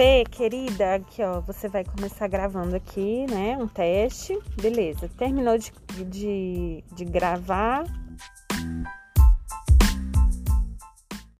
Fê, querida, aqui ó, você vai começar gravando aqui, né? Um teste. Beleza. Terminou de, de, de gravar,